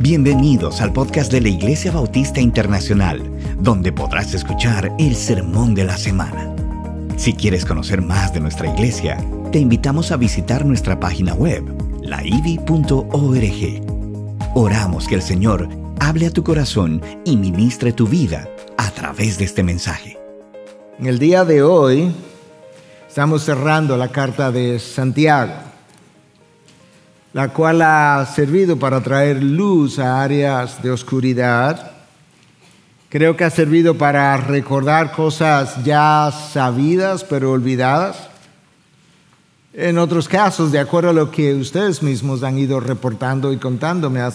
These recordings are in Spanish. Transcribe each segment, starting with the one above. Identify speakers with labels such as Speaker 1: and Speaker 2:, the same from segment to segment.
Speaker 1: Bienvenidos al podcast de la Iglesia Bautista Internacional, donde podrás escuchar el sermón de la semana. Si quieres conocer más de nuestra iglesia, te invitamos a visitar nuestra página web, laivi.org. Oramos que el Señor hable a tu corazón y ministre tu vida a través de este mensaje.
Speaker 2: En el día de hoy estamos cerrando la carta de Santiago la cual ha servido para traer luz a áreas de oscuridad. Creo que ha servido para recordar cosas ya sabidas pero olvidadas. En otros casos, de acuerdo a lo que ustedes mismos han ido reportando y contándome, ha,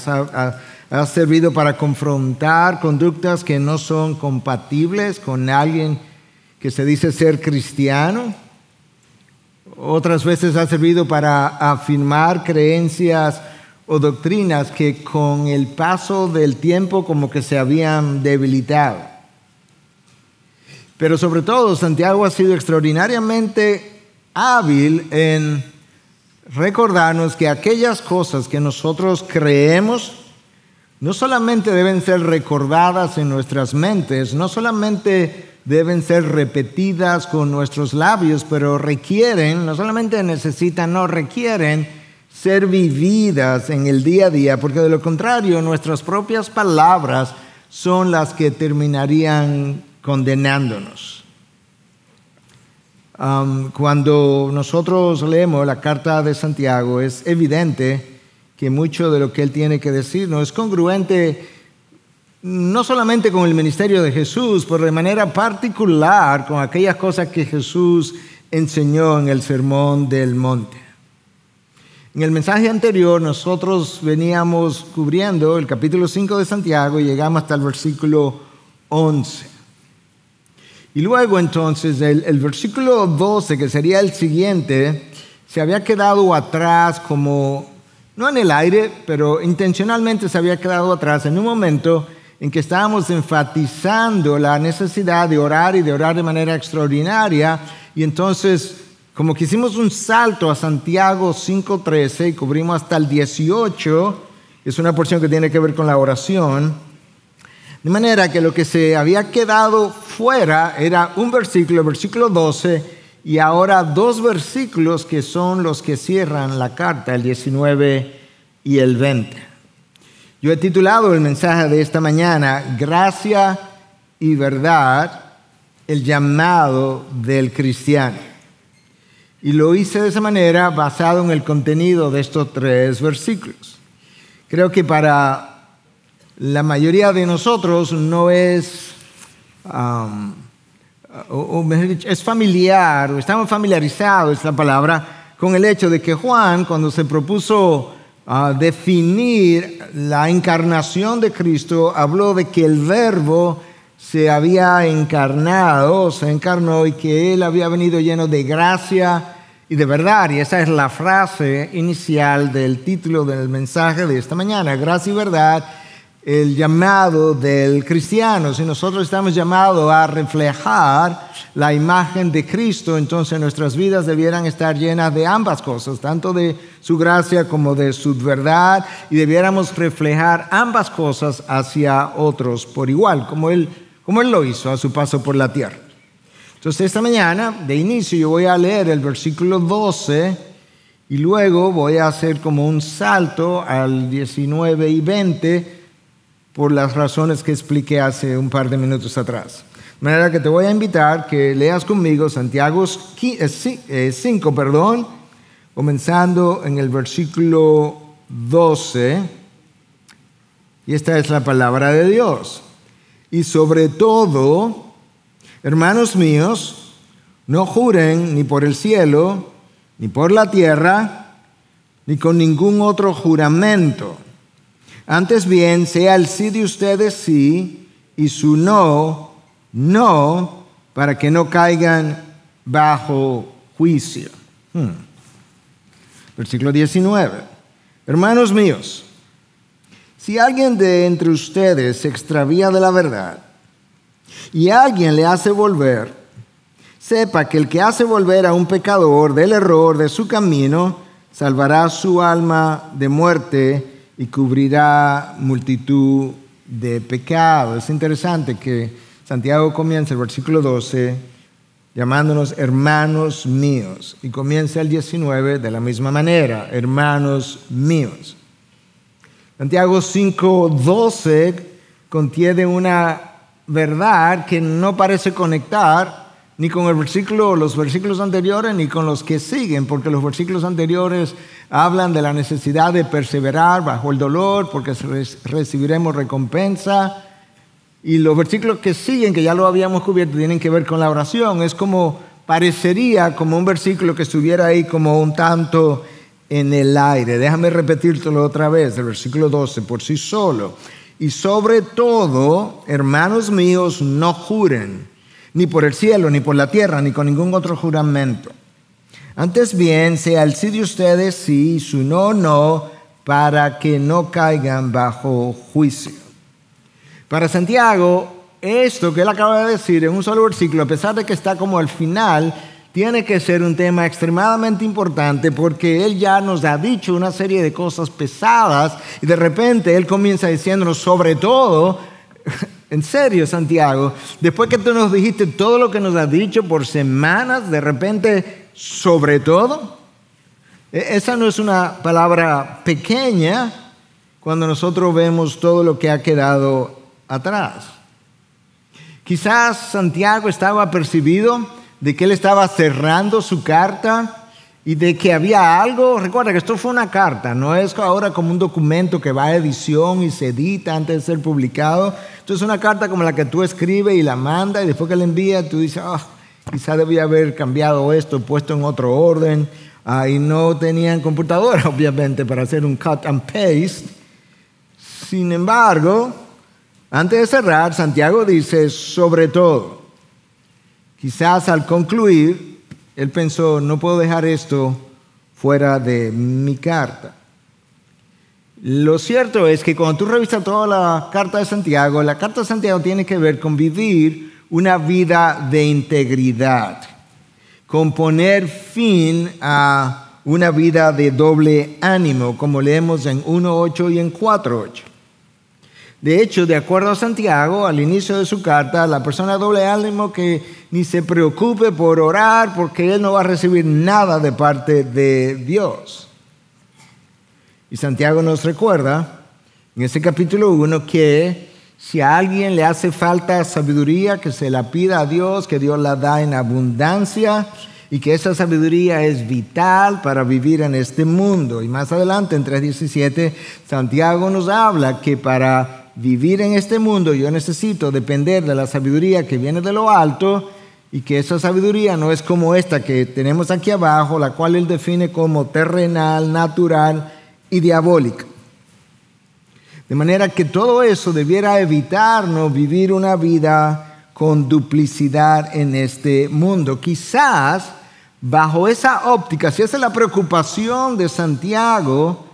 Speaker 2: ha servido para confrontar conductas que no son compatibles con alguien que se dice ser cristiano otras veces ha servido para afirmar creencias o doctrinas que con el paso del tiempo como que se habían debilitado. Pero sobre todo Santiago ha sido extraordinariamente hábil en recordarnos que aquellas cosas que nosotros creemos no solamente deben ser recordadas en nuestras mentes, no solamente deben ser repetidas con nuestros labios, pero requieren, no solamente necesitan, no requieren ser vividas en el día a día, porque de lo contrario nuestras propias palabras son las que terminarían condenándonos. cuando nosotros leemos la carta de Santiago, es evidente que mucho de lo que él tiene que decir no es congruente no solamente con el ministerio de Jesús, pero de manera particular con aquellas cosas que Jesús enseñó en el Sermón del Monte. En el mensaje anterior nosotros veníamos cubriendo el capítulo 5 de Santiago y llegamos hasta el versículo 11. Y luego entonces el, el versículo 12, que sería el siguiente, se había quedado atrás como, no en el aire, pero intencionalmente se había quedado atrás en un momento en que estábamos enfatizando la necesidad de orar y de orar de manera extraordinaria. Y entonces, como que hicimos un salto a Santiago 5.13 y cubrimos hasta el 18, es una porción que tiene que ver con la oración, de manera que lo que se había quedado fuera era un versículo, el versículo 12, y ahora dos versículos que son los que cierran la carta, el 19 y el 20. Yo he titulado el mensaje de esta mañana, Gracia y verdad, el llamado del cristiano. Y lo hice de esa manera basado en el contenido de estos tres versículos. Creo que para la mayoría de nosotros no es, um, es familiar, o estamos familiarizados, esta palabra, con el hecho de que Juan, cuando se propuso a definir la encarnación de Cristo, habló de que el verbo se había encarnado, se encarnó y que Él había venido lleno de gracia y de verdad. Y esa es la frase inicial del título del mensaje de esta mañana, gracia y verdad el llamado del cristiano. Si nosotros estamos llamados a reflejar la imagen de Cristo, entonces nuestras vidas debieran estar llenas de ambas cosas, tanto de su gracia como de su verdad, y debiéramos reflejar ambas cosas hacia otros por igual, como Él, como él lo hizo a su paso por la tierra. Entonces esta mañana, de inicio, yo voy a leer el versículo 12 y luego voy a hacer como un salto al 19 y 20 por las razones que expliqué hace un par de minutos atrás. De manera que te voy a invitar que leas conmigo Santiago 5, eh, eh, perdón, comenzando en el versículo 12. Y esta es la palabra de Dios. Y sobre todo, hermanos míos, no juren ni por el cielo, ni por la tierra, ni con ningún otro juramento antes bien, sea el sí de ustedes sí y su no, no, para que no caigan bajo juicio. Hmm. Versículo 19. Hermanos míos, si alguien de entre ustedes se extravía de la verdad y alguien le hace volver, sepa que el que hace volver a un pecador del error de su camino, salvará su alma de muerte y cubrirá multitud de pecados. Es interesante que Santiago comienza el versículo 12 llamándonos hermanos míos y comienza el 19 de la misma manera, hermanos míos. Santiago 5:12 contiene una verdad que no parece conectar ni con el versículo, los versículos anteriores ni con los que siguen, porque los versículos anteriores hablan de la necesidad de perseverar bajo el dolor, porque recibiremos recompensa. Y los versículos que siguen, que ya lo habíamos cubierto, tienen que ver con la oración. Es como, parecería como un versículo que estuviera ahí como un tanto en el aire. Déjame repetírtelo otra vez, el versículo 12, por sí solo. Y sobre todo, hermanos míos, no juren ni por el cielo, ni por la tierra, ni con ningún otro juramento. Antes bien, sea el sí de ustedes sí, su no, no, para que no caigan bajo juicio. Para Santiago, esto que él acaba de decir en un solo versículo, a pesar de que está como al final, tiene que ser un tema extremadamente importante porque él ya nos ha dicho una serie de cosas pesadas y de repente él comienza diciéndonos sobre todo en serio, Santiago, después que tú nos dijiste todo lo que nos has dicho por semanas, de repente, sobre todo, e-, esa no es una palabra pequeña cuando nosotros vemos todo lo que ha quedado atrás. Quizás Santiago estaba percibido de que él estaba cerrando su carta y de que había algo, recuerda que esto fue una carta, no es ahora como un documento que va a edición y se edita antes de ser publicado. Esto es una carta como la que tú escribes y la mandas y después que la envías tú dices, oh, quizá debía haber cambiado esto, puesto en otro orden. Ahí no tenían computadora, obviamente, para hacer un cut and paste. Sin embargo, antes de cerrar, Santiago dice, sobre todo, quizás al concluir, él pensó, no puedo dejar esto fuera de mi carta. Lo cierto es que cuando tú revisas toda la carta de Santiago, la carta de Santiago tiene que ver con vivir una vida de integridad, con poner fin a una vida de doble ánimo, como leemos en 1.8 y en 4.8. De hecho, de acuerdo a Santiago, al inicio de su carta, la persona doble ánimo que ni se preocupe por orar porque él no va a recibir nada de parte de Dios. Y Santiago nos recuerda en ese capítulo 1 que si a alguien le hace falta sabiduría, que se la pida a Dios, que Dios la da en abundancia y que esa sabiduría es vital para vivir en este mundo. Y más adelante, en 3.17, Santiago nos habla que para vivir en este mundo, yo necesito depender de la sabiduría que viene de lo alto y que esa sabiduría no es como esta que tenemos aquí abajo, la cual él define como terrenal, natural y diabólica. De manera que todo eso debiera evitarnos vivir una vida con duplicidad en este mundo. Quizás bajo esa óptica, si esa es la preocupación de Santiago,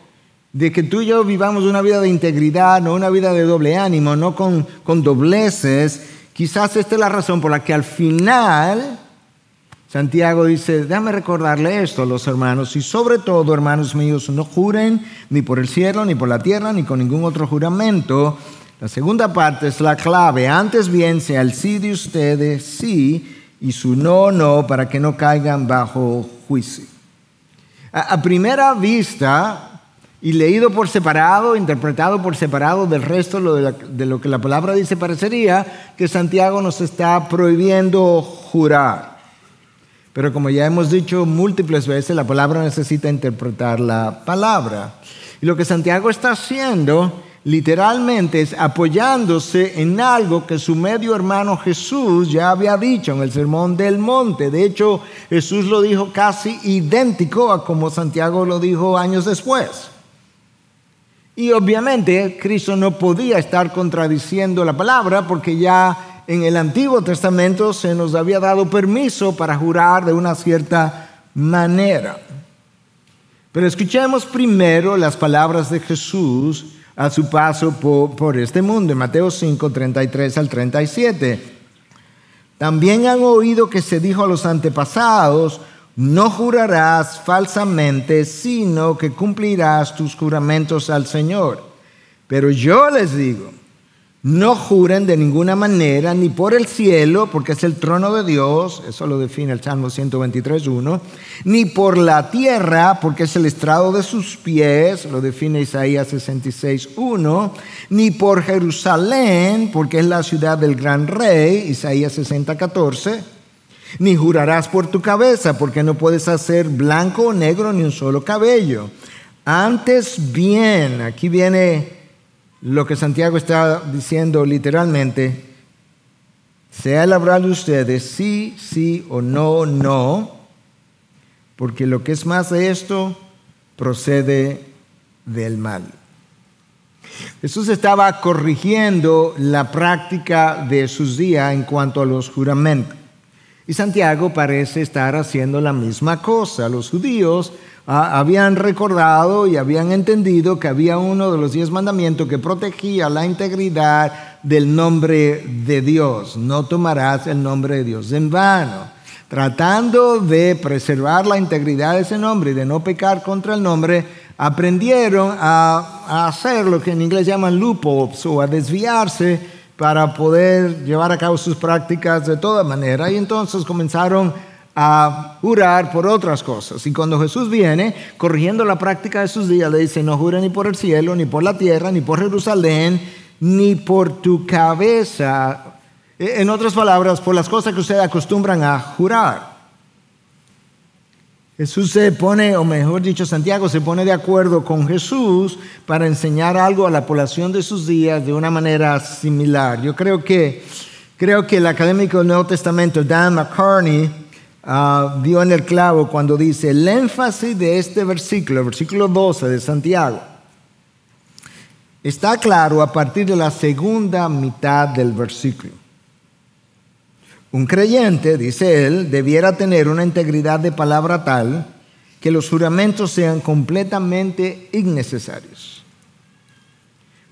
Speaker 2: de que tú y yo vivamos una vida de integridad, no una vida de doble ánimo, no con, dobleces, quizás esta es la razón por la que al final Santiago dice, déjame recordarle esto a los hermanos, y sobre todo, hermanos míos, no juren ni por el cielo, ni por la tierra, ni con ningún otro juramento. La segunda parte es la clave. Antes bien sea el sí de ustedes, sí, y su no, no, para que no caigan bajo juicio. a primera vista, y leído por separado, interpretado por separado del resto de lo que la palabra dice, parecería que Santiago nos está prohibiendo jurar. Pero como ya hemos dicho múltiples veces, la palabra necesita interpretar la palabra. Y lo que Santiago está haciendo literalmente es apoyándose en algo que su medio hermano Jesús ya había dicho en el Sermón del Monte. De hecho, Jesús lo dijo casi idéntico a como Santiago lo dijo años después. Y obviamente Cristo no podía estar contradiciendo la palabra porque ya en el Antiguo Testamento se nos había dado permiso para jurar de una cierta manera. Pero escuchemos primero las palabras de Jesús a su paso por, este mundo, en Mateo 5, 33 al 37. También han oído que se dijo a los antepasados, no jurarás falsamente, sino que cumplirás tus juramentos al Señor. Pero yo les digo, no juren de ninguna manera, ni por el cielo, porque es el trono de Dios, eso lo define el Salmo 123.1, ni por la tierra, porque es el estrado de sus pies, lo define Isaías 66.1, ni por Jerusalén, porque es la ciudad del gran rey, Isaías 60.14, ni jurarás por tu cabeza, porque no puedes hacer blanco o negro ni un solo cabello. Antes bien, aquí viene lo que Santiago está diciendo literalmente, sea el hablar de ustedes sí, sí o no, no, porque lo que es más de esto procede del mal. Jesús estaba corrigiendo la práctica de sus días en cuanto a los juramentos. Y Santiago parece estar haciendo la misma cosa. Los judíos Ah, habían recordado y habían entendido que había uno de los diez mandamientos que protegía la integridad del nombre de Dios. No tomarás el nombre de Dios en vano. Tratando de preservar la integridad de ese nombre y de no pecar contra el nombre, aprendieron a, hacer lo que en inglés llaman loopholes o a desviarse para poder llevar a cabo sus prácticas de toda manera. Y entonces comenzaron a jurar por otras cosas. Y cuando Jesús viene, corrigiendo la práctica de sus días, le dice, no jure ni por el cielo, ni por la tierra, ni por Jerusalén, ni por tu cabeza. E, en otras palabras, por las cosas que ustedes acostumbran a jurar. Jesús se pone, o mejor dicho, Santiago se pone de acuerdo con Jesús para enseñar algo a la población de sus días de una manera similar. Yo creo que, creo que el académico del Nuevo Testamento, Dan McCartney, uh, dio en el clavo cuando dice el énfasis de este versículo, el versículo 12 de Santiago, está claro a partir de la segunda mitad del versículo. Un creyente, dice él, debiera tener una integridad de palabra tal que los juramentos sean completamente innecesarios.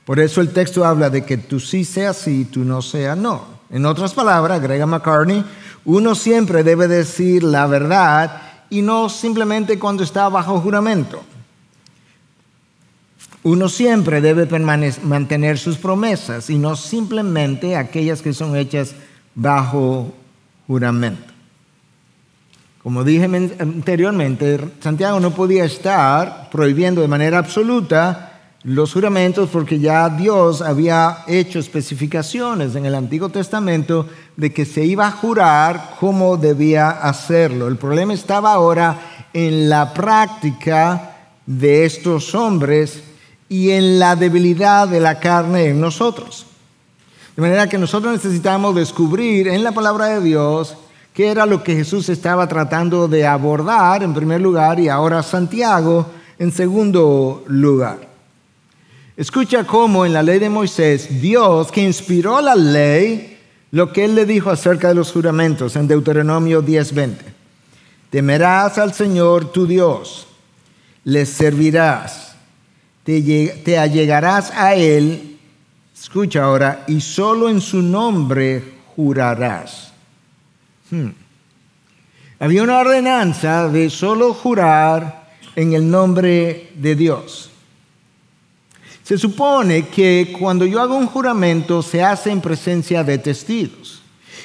Speaker 2: Por eso el texto habla de que tú sí sea sí, tú no sea no. En otras palabras, agrega McCartney, uno siempre debe decir la verdad y no simplemente cuando está bajo juramento. Uno siempre debe mantener sus promesas y no simplemente aquellas que son hechas bajo juramento. Como dije anteriormente, Santiago no podía estar prohibiendo de manera absoluta los juramentos porque ya Dios había hecho especificaciones en el Antiguo Testamento de que se iba a jurar cómo debía hacerlo. El problema estaba ahora en la práctica de estos hombres y en la debilidad de la carne en nosotros. De manera que nosotros necesitamos descubrir en la palabra de Dios qué era lo que Jesús estaba tratando de abordar en primer lugar y ahora Santiago en segundo lugar. Escucha cómo en la ley de Moisés, Dios que inspiró la ley, lo que él le dijo acerca de los juramentos en Deuteronomio 10:20. Temerás al Señor tu Dios, le servirás, te, allegarás a él, escucha ahora, y solo en su nombre jurarás. Hmm. Había una ordenanza de solo jurar en el nombre de Dios. Se supone que cuando yo hago un juramento se hace en presencia de testigos.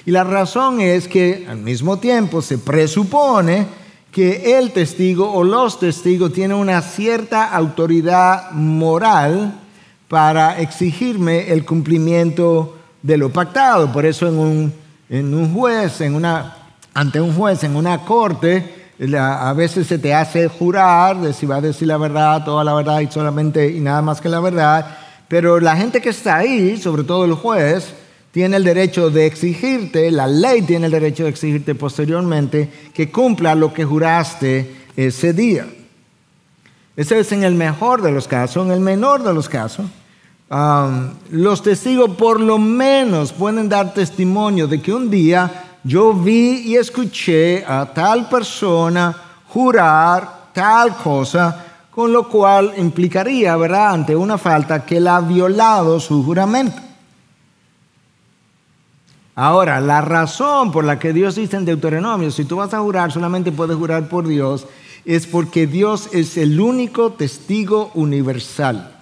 Speaker 2: Y la razón es que al mismo tiempo se presupone que el testigo o los testigos tienen una cierta autoridad moral para exigirme el cumplimiento de lo pactado. Por eso en un, en un juez, en una, ante un juez, en una corte, a veces se te hace jurar de si va a decir la verdad, toda la verdad y solamente y nada más que la verdad, pero la gente que está ahí, sobre todo el juez, tiene el derecho de exigirte, la ley tiene el derecho de exigirte posteriormente que cumpla lo que juraste ese día. Ese es en el mejor de los casos, en el menor de los casos. Los testigos por lo menos pueden dar testimonio de que un día yo vi y escuché a tal persona jurar tal cosa, con lo cual implicaría, ¿verdad?, ante una falta que él ha violado su juramento. Ahora, la razón por la que Dios dice en Deuteronomio, si tú vas a jurar, solamente puedes jurar por Dios, es porque Dios es el único testigo universal.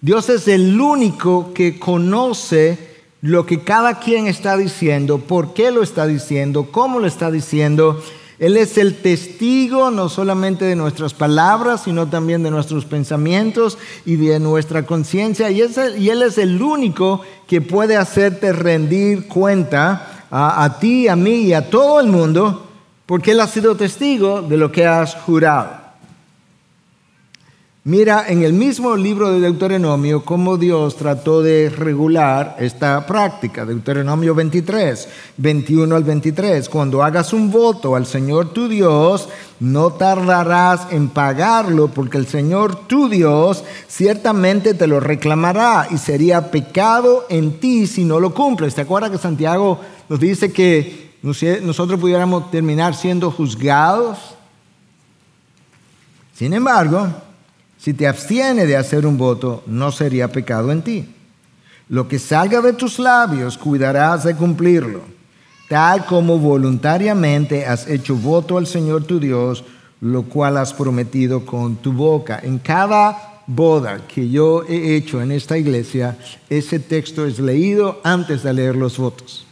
Speaker 2: Dios es el único que conoce lo que cada quien está diciendo, por qué lo está diciendo, cómo lo está diciendo. Él es el testigo no solamente de nuestras palabras, sino también de nuestros pensamientos y de nuestra conciencia. Y, Él es el único que puede hacerte rendir cuenta a, a ti, a mí y a todo el mundo, porque Él ha sido testigo de lo que has jurado. Mira en el mismo libro de Deuteronomio cómo Dios trató de regular esta práctica. Deuteronomio 23, 21 al 23. Cuando hagas un voto al Señor tu Dios, no tardarás en pagarlo porque el Señor tu Dios ciertamente te lo reclamará y sería pecado en ti si no lo cumples. ¿Te acuerdas que Santiago nos dice que nosotros pudiéramos terminar siendo juzgados? Sin embargo, si te abstiene de hacer un voto, no sería pecado en ti. Lo que salga de tus labios, cuidarás de cumplirlo, tal como voluntariamente has hecho voto al Señor tu Dios, lo cual has prometido con tu boca. En cada boda que yo he hecho en esta iglesia, ese texto es leído antes de leer los votos.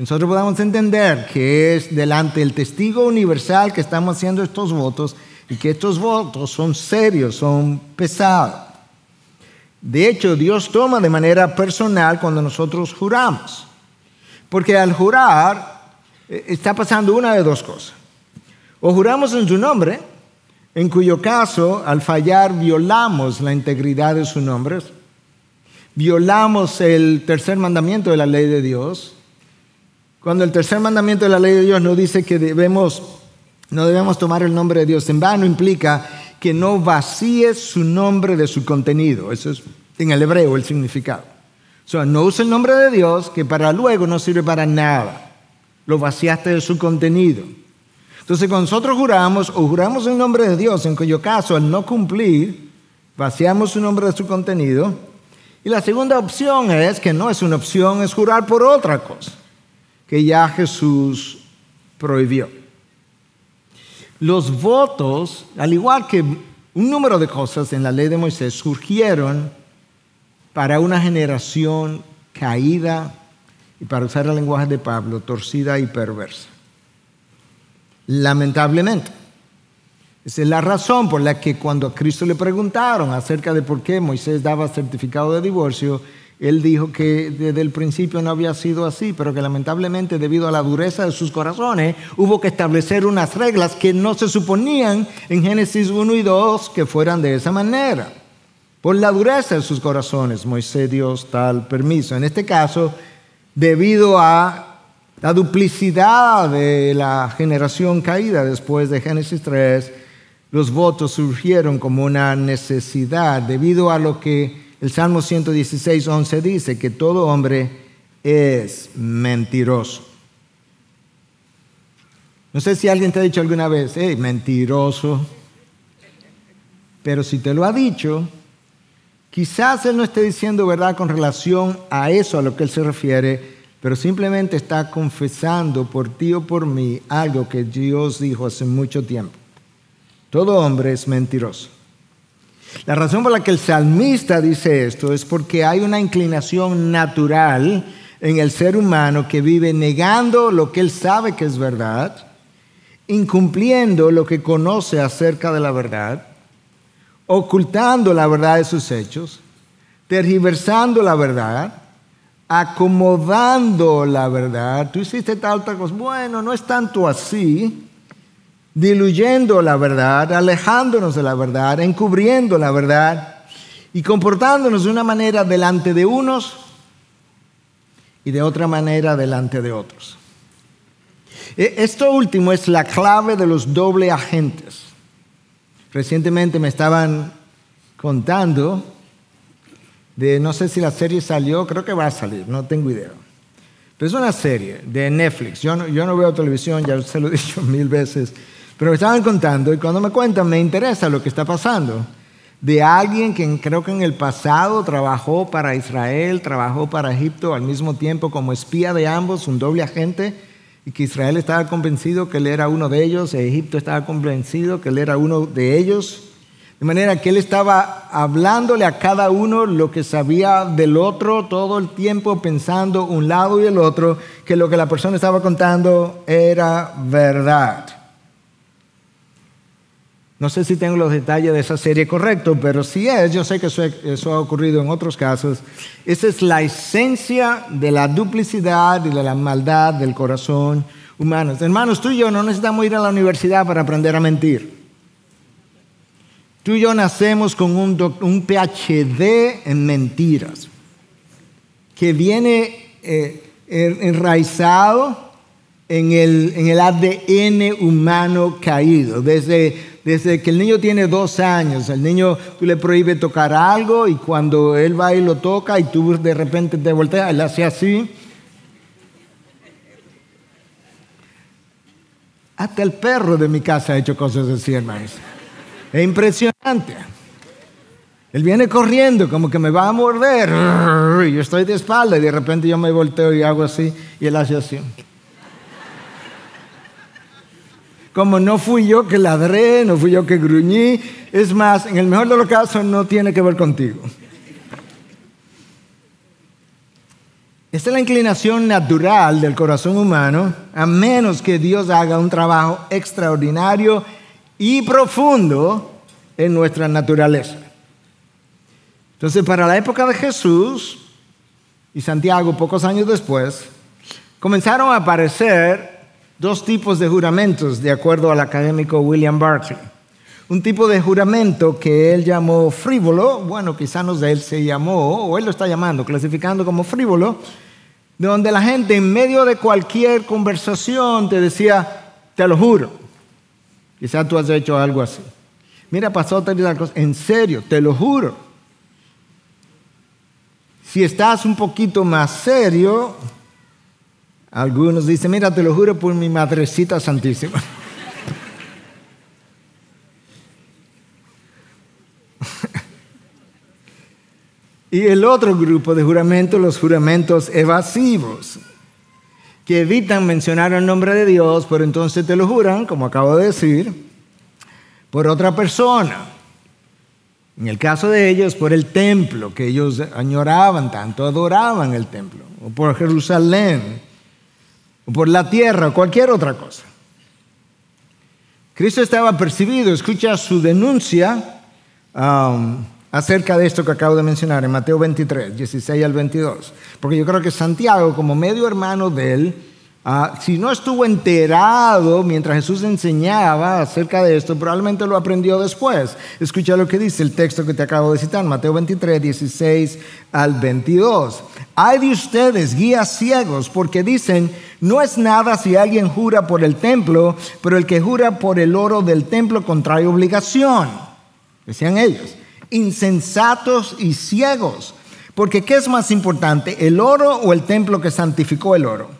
Speaker 2: Nosotros podamos entender que es delante del testigo universal que estamos haciendo estos votos y que estos votos son serios, son pesados. De hecho, Dios toma de manera personal cuando nosotros juramos. Porque al jurar eh, está pasando una de dos cosas. O juramos en su nombre, en cuyo caso al fallar violamos la integridad de su nombre, violamos el tercer mandamiento de la ley de Dios. Cuando el tercer mandamiento de la ley de Dios nos dice que debemos no debemos tomar el nombre de Dios en vano, implica que no vacíes su nombre de su contenido. Eso es en el hebreo el significado. O sea, no usa el nombre de Dios que para luego no sirve para nada. Lo vaciaste de su contenido. Entonces, cuando nosotros juramos o juramos en nombre de Dios, en cuyo caso al no cumplir, vaciamos su nombre de su contenido. Y la segunda opción es, que no es una opción, es jurar por otra cosa, que ya Jesús prohibió. Los votos, al igual que un número de cosas en la ley de Moisés, surgieron para una generación caída y para usar el lenguaje de Pablo, torcida y perversa. Lamentablemente. Esa es la razón por la que cuando a Cristo le preguntaron acerca de por qué Moisés daba certificado de divorcio, él dijo que desde el principio no había sido así, pero que lamentablemente debido a la dureza de sus corazones hubo que establecer unas reglas que no se suponían en Génesis 1 y 2 que fueran de esa manera. Por la dureza de sus corazones, Moisés dio tal permiso. En este caso, debido a la duplicidad de la generación caída después de Génesis 3, los votos surgieron como una necesidad debido a lo que el Salmo 116, 11 dice que todo hombre es mentiroso. No sé si alguien te ha dicho alguna vez, hey, mentiroso. Pero si te lo ha dicho, quizás él no esté diciendo verdad con relación a eso a lo que él se refiere, pero simplemente está confesando por ti o por mí algo que Dios dijo hace mucho tiempo. Todo hombre es mentiroso. La razón por la que el salmista dice esto es porque hay una inclinación natural en el ser humano que vive negando lo que él sabe que es verdad, incumpliendo lo que conoce acerca de la verdad, ocultando la verdad de sus hechos, tergiversando la verdad, acomodando la verdad. Tú hiciste tal, tal cosa. Bueno, no es tanto así diluyendo la verdad, alejándonos de la verdad, encubriendo la verdad y comportándonos de una manera delante de unos y de otra manera delante de otros. E, esto último es la clave de los doble agentes. Recientemente me estaban contando de, no sé si la serie salió, creo que va a salir, no tengo idea. Pero es una serie de Netflix. Yo no, yo no veo televisión, ya se lo he dicho mil veces. Pero me estaban contando y cuando me cuentan me interesa lo que está pasando. de alguien que creo que en el pasado trabajó para Israel, trabajó para Egipto al mismo tiempo como espía de ambos, un doble agente, y que Israel estaba convencido que él era uno de ellos, y Egipto estaba convencido que él era uno de ellos. De manera que él estaba hablándole a cada uno lo que sabía del otro todo el tiempo, pensando un lado y el otro, que lo que la persona estaba contando era verdad. No sé si tengo los detalles de esa serie correctos, pero si es, yo sé que eso, ha ocurrido en otros casos. Esa es la esencia de la duplicidad y de la maldad del corazón humano. Hermanos, tú y yo no necesitamos ir a la universidad para aprender a mentir. Tú y yo nacemos con un, PhD en mentiras, que viene eh, enraizado en el, en el ADN humano caído, desde desde que el niño tiene dos años, el niño tú le prohíbe tocar algo y cuando él va y lo toca y tú de repente te volteas, él hace así. Hasta el perro de mi casa ha hecho cosas así, hermanos. Es impresionante. Él viene corriendo como que me va a morder. Yo estoy de espalda y de repente yo me volteo y hago así y él hace así. Como no fui yo que ladré, no fui yo que gruñí. Es más, en el mejor de los casos no tiene que ver contigo. Esta es la inclinación natural del corazón humano, a menos que Dios haga un trabajo extraordinario y profundo en nuestra naturaleza. Entonces, para la época de Jesús y Santiago, pocos años después, comenzaron a aparecer dos tipos de juramentos, de acuerdo al académico William Barclay. Un tipo de juramento que él llamó frívolo, bueno, quizá no él se llamó, o él lo está llamando, clasificando como frívolo, donde la gente en medio de cualquier conversación te decía, te lo juro. Quizá tú has hecho algo así. Mira, pasó tal cosa. En serio, te lo juro. Si estás un poquito más serio, algunos dicen, mira, te lo juro por mi madrecita santísima. y el otro grupo de juramentos, los juramentos evasivos, que evitan mencionar el nombre de Dios, pero entonces te lo juran, como acabo de decir, por otra persona. En el caso de ellos, por el templo, que ellos añoraban tanto, adoraban el templo, o por Jerusalén, por la tierra o cualquier otra cosa. Cristo estaba percibido, escucha su denuncia um, acerca de esto que acabo de mencionar en Mateo 23, 16 al 22, porque yo creo que Santiago, como medio hermano de él, Ah, si no estuvo enterado mientras Jesús enseñaba acerca de esto, probablemente lo aprendió después. Escucha lo que dice el texto que te acabo de citar, Mateo 23, 16 al 22. Hay de ustedes guías ciegos porque dicen, no es nada si alguien jura por el templo, pero el que jura por el oro del templo contrae obligación. Decían ellos, insensatos y ciegos. Porque ¿qué es más importante, el oro o el templo que santificó el oro?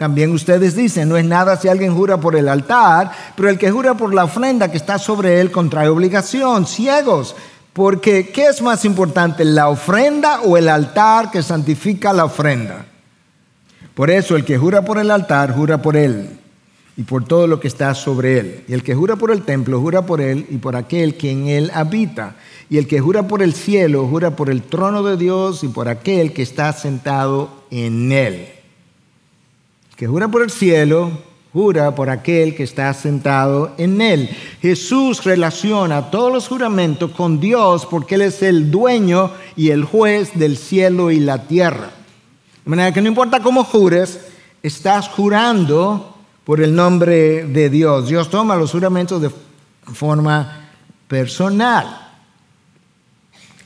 Speaker 2: También ustedes dicen, no es nada si alguien jura por el altar, pero el que jura por la ofrenda que está sobre él contrae obligación, ciegos. Porque, ¿qué es más importante, la ofrenda o el altar que santifica la ofrenda? Por eso, el que jura por el altar, jura por él y por todo lo que está sobre él. Y el que jura por el templo, jura por él y por aquel que en él habita. Y el que jura por el cielo, jura por el trono de Dios y por aquel que está sentado en él que jura por el cielo, jura por aquel que está sentado en él. Jesús relaciona todos los juramentos con Dios porque Él es el dueño y el juez del cielo y la tierra. De manera que no importa cómo jures, estás jurando por el nombre de Dios. Dios toma los juramentos de forma personal.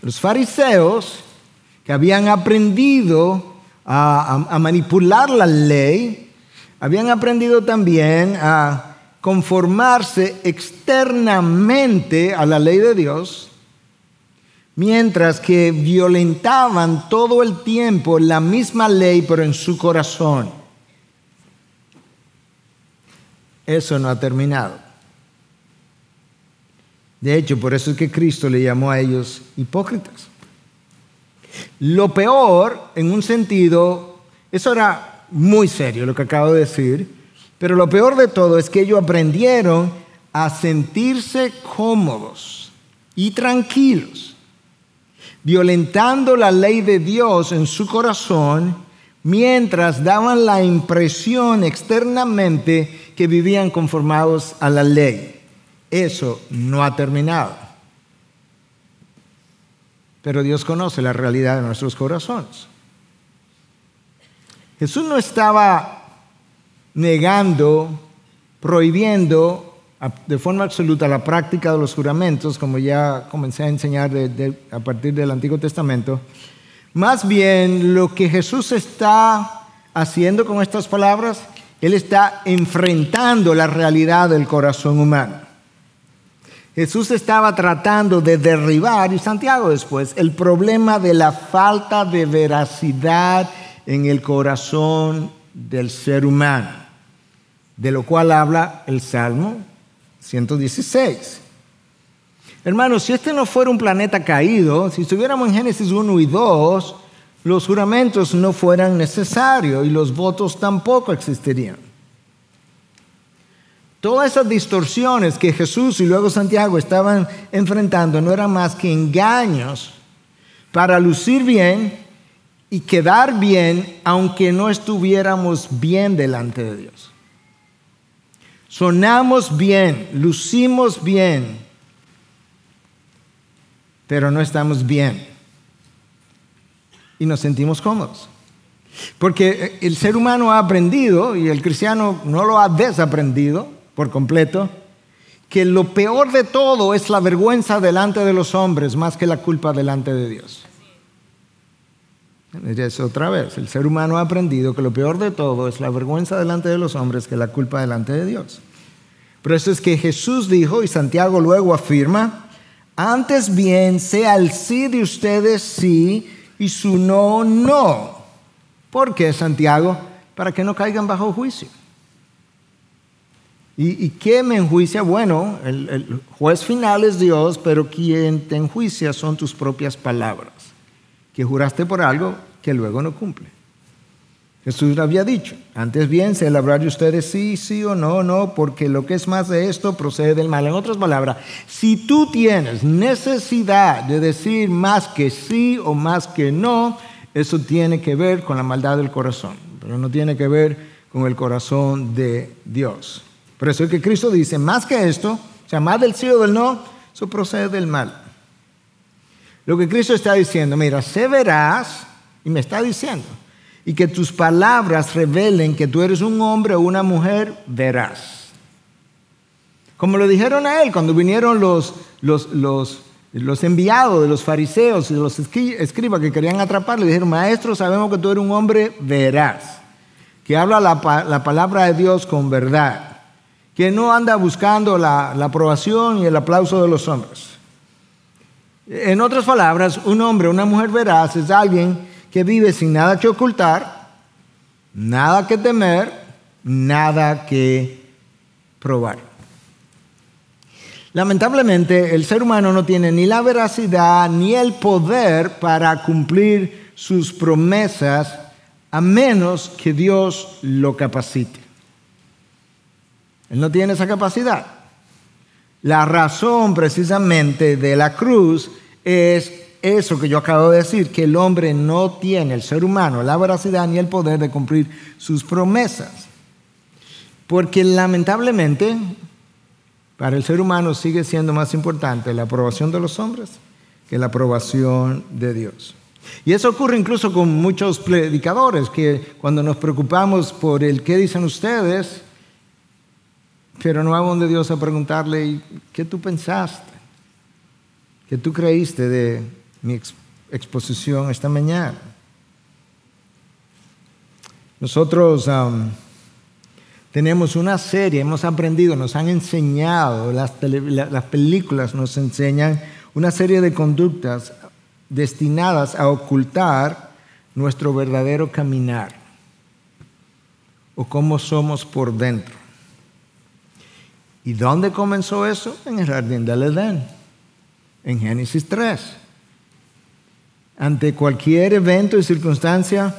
Speaker 2: Los fariseos que habían aprendido a, a manipular la ley, habían aprendido también a conformarse externamente a la ley de Dios, mientras que violentaban todo el tiempo la misma ley, pero en su corazón. Eso no ha terminado. De hecho, por eso es que Cristo le llamó a ellos hipócritas. Lo peor, en un sentido, eso era muy serio lo que acabo de decir, pero lo peor de todo es que ellos aprendieron a sentirse cómodos y tranquilos, violentando la ley de Dios en su corazón, mientras daban la impresión externamente que vivían conformados a la ley. Eso no ha terminado. Pero Dios conoce la realidad de nuestros corazones. Jesús no estaba negando, prohibiendo de forma absoluta la práctica de los juramentos, como ya comencé a enseñar a partir del Antiguo Testamento. Más bien lo que Jesús está haciendo con estas palabras, Él está enfrentando la realidad del corazón humano. Jesús estaba tratando de derribar, y Santiago después, el problema de la falta de veracidad en el corazón del ser humano, de lo cual habla el Salmo 116. Hermanos, si este no fuera un planeta caído, si estuviéramos en Génesis 1 y 2, los juramentos no fueran necesarios y los votos tampoco existirían. Todas esas distorsiones que Jesús y luego Santiago estaban enfrentando no eran más que engaños para lucir bien y quedar bien aunque no estuviéramos bien delante de Dios. Sonamos bien, lucimos bien, pero no estamos bien. Y nos sentimos cómodos. Porque el ser humano ha aprendido, y el cristiano no lo ha desaprendido por completo, que lo peor de todo es la vergüenza delante de los hombres más que la culpa delante de Dios. Es otra vez, el ser humano ha aprendido que lo peor de todo es la vergüenza delante de los hombres que la culpa delante de Dios. Por eso es que Jesús dijo, y Santiago luego afirma, antes bien sea el sí de ustedes sí y su no no. ¿Por qué, Santiago? Para que no caigan bajo juicio. ¿Y, qué me enjuicia? Bueno, el, el juez final es Dios, pero quien te enjuicia son tus propias palabras, que juraste por algo que luego no cumple. Jesús había dicho, antes bien se hablar de ustedes sí, sí o no, no, porque lo que es más de esto procede del mal. En otras palabras, si tú tienes necesidad de decir más que sí o más que no, eso tiene que ver con la maldad del corazón, pero no tiene que ver con el corazón de Dios. Por eso es que Cristo dice, más que esto, o sea, más del sí o del no, eso procede del mal. Lo que Cristo está diciendo, mira, se verás, y me está diciendo, y que tus palabras revelen que tú eres un hombre o una mujer, verás. Como lo dijeron a él cuando vinieron los, los, los, los enviados de los fariseos y de los escribas que querían atraparle, dijeron, maestro, sabemos que tú eres un hombre veraz, que habla la, la palabra de Dios con verdad, que no anda buscando la, la aprobación y el aplauso de los hombres. En otras palabras, un hombre una mujer veraz es alguien que vive sin nada que ocultar, nada que temer, nada que probar. Lamentablemente, el ser humano no tiene ni la veracidad ni el poder para cumplir sus promesas a menos que Dios lo capacite. Él no tiene esa capacidad. La razón precisamente de la cruz es eso que yo acabo de decir, que el hombre no tiene, el ser humano, la veracidad ni el poder de cumplir sus promesas. Porque lamentablemente, para el ser humano sigue siendo más importante la aprobación de los hombres que la aprobación de Dios. Y eso ocurre incluso con muchos predicadores, que cuando nos preocupamos por el qué dicen ustedes, pero no vamos de Dios a preguntarle, ¿qué tú pensaste? ¿Qué tú creíste de mi exposición esta mañana. Nosotros tenemos una serie, hemos aprendido, nos han enseñado, las películas nos enseñan una serie de conductas destinadas a ocultar nuestro verdadero caminar o cómo somos por dentro. ¿Y dónde comenzó eso? En el jardín del Edén. en Génesis 3. Ante cualquier evento y circunstancia,